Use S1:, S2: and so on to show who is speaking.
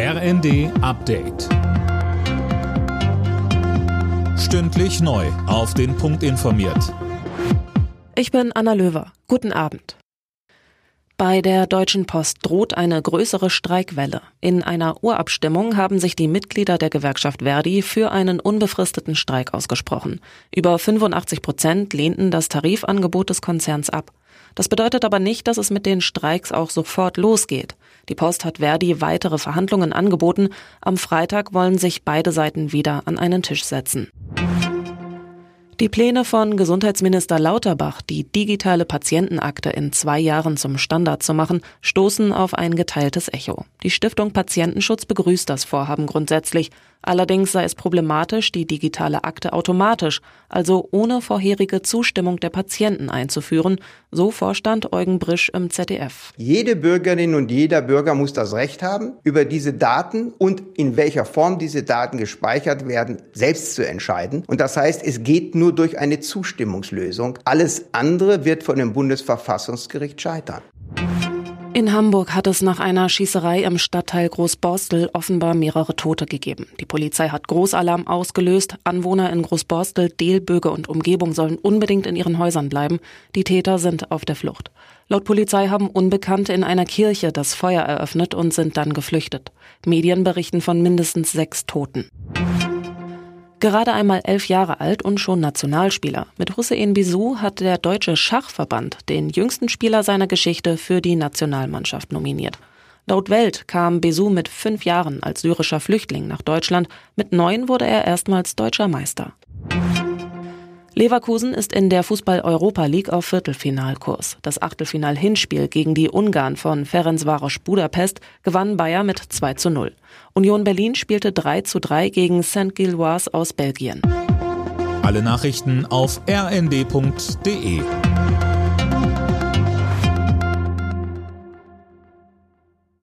S1: RND Update. Stündlich neu. Auf den Punkt informiert.
S2: Ich bin Anna Löwer. Guten Abend. Bei der Deutschen Post droht eine größere Streikwelle. In einer Urabstimmung haben sich die Mitglieder der Gewerkschaft Verdi für einen unbefristeten Streik ausgesprochen. Über 85 Prozent lehnten das Tarifangebot des Konzerns ab. Das bedeutet aber nicht, dass es mit den Streiks auch sofort losgeht. Die Post hat Verdi weitere Verhandlungen angeboten. Am Freitag wollen sich beide Seiten wieder an einen Tisch setzen. Die Pläne von Gesundheitsminister Lauterbach, die digitale Patientenakte in zwei Jahren zum Standard zu machen, stoßen auf ein geteiltes Echo. Die Stiftung Patientenschutz begrüßt das Vorhaben grundsätzlich. Allerdings sei es problematisch, die digitale Akte automatisch, also ohne vorherige Zustimmung der Patienten einzuführen, so Vorstand Eugen Brisch im ZDF.
S3: Jede Bürgerin und jeder Bürger muss das Recht haben, über diese Daten und in welcher Form diese Daten gespeichert werden, selbst zu entscheiden. Und das heißt, es geht nur durch eine Zustimmungslösung. Alles andere wird von dem Bundesverfassungsgericht scheitern.
S2: In Hamburg hat es nach einer Schießerei im Stadtteil Großborstel offenbar mehrere Tote gegeben. Die Polizei hat Großalarm ausgelöst. Anwohner in Großborstel, Delböge und Umgebung sollen unbedingt in ihren Häusern bleiben. Die Täter sind auf der Flucht. Laut Polizei haben Unbekannte in einer Kirche das Feuer eröffnet und sind dann geflüchtet. Medien berichten von mindestens sechs Toten. Gerade einmal elf Jahre alt und schon Nationalspieler. Mit Hussein Bisou hat der Deutsche Schachverband den jüngsten Spieler seiner Geschichte für die Nationalmannschaft nominiert. Laut Welt kam Bisou mit fünf Jahren als syrischer Flüchtling nach Deutschland. Mit neun wurde er erstmals deutscher Meister. Leverkusen ist in der Fußball-Europa League auf Viertelfinalkurs. Das Achtelfinal-Hinspiel gegen die Ungarn von Ferencvaros Budapest gewann Bayer mit 2 zu 0. Union Berlin spielte 3 zu 3 gegen St. Gilloise aus Belgien.
S1: Alle Nachrichten auf rnd.de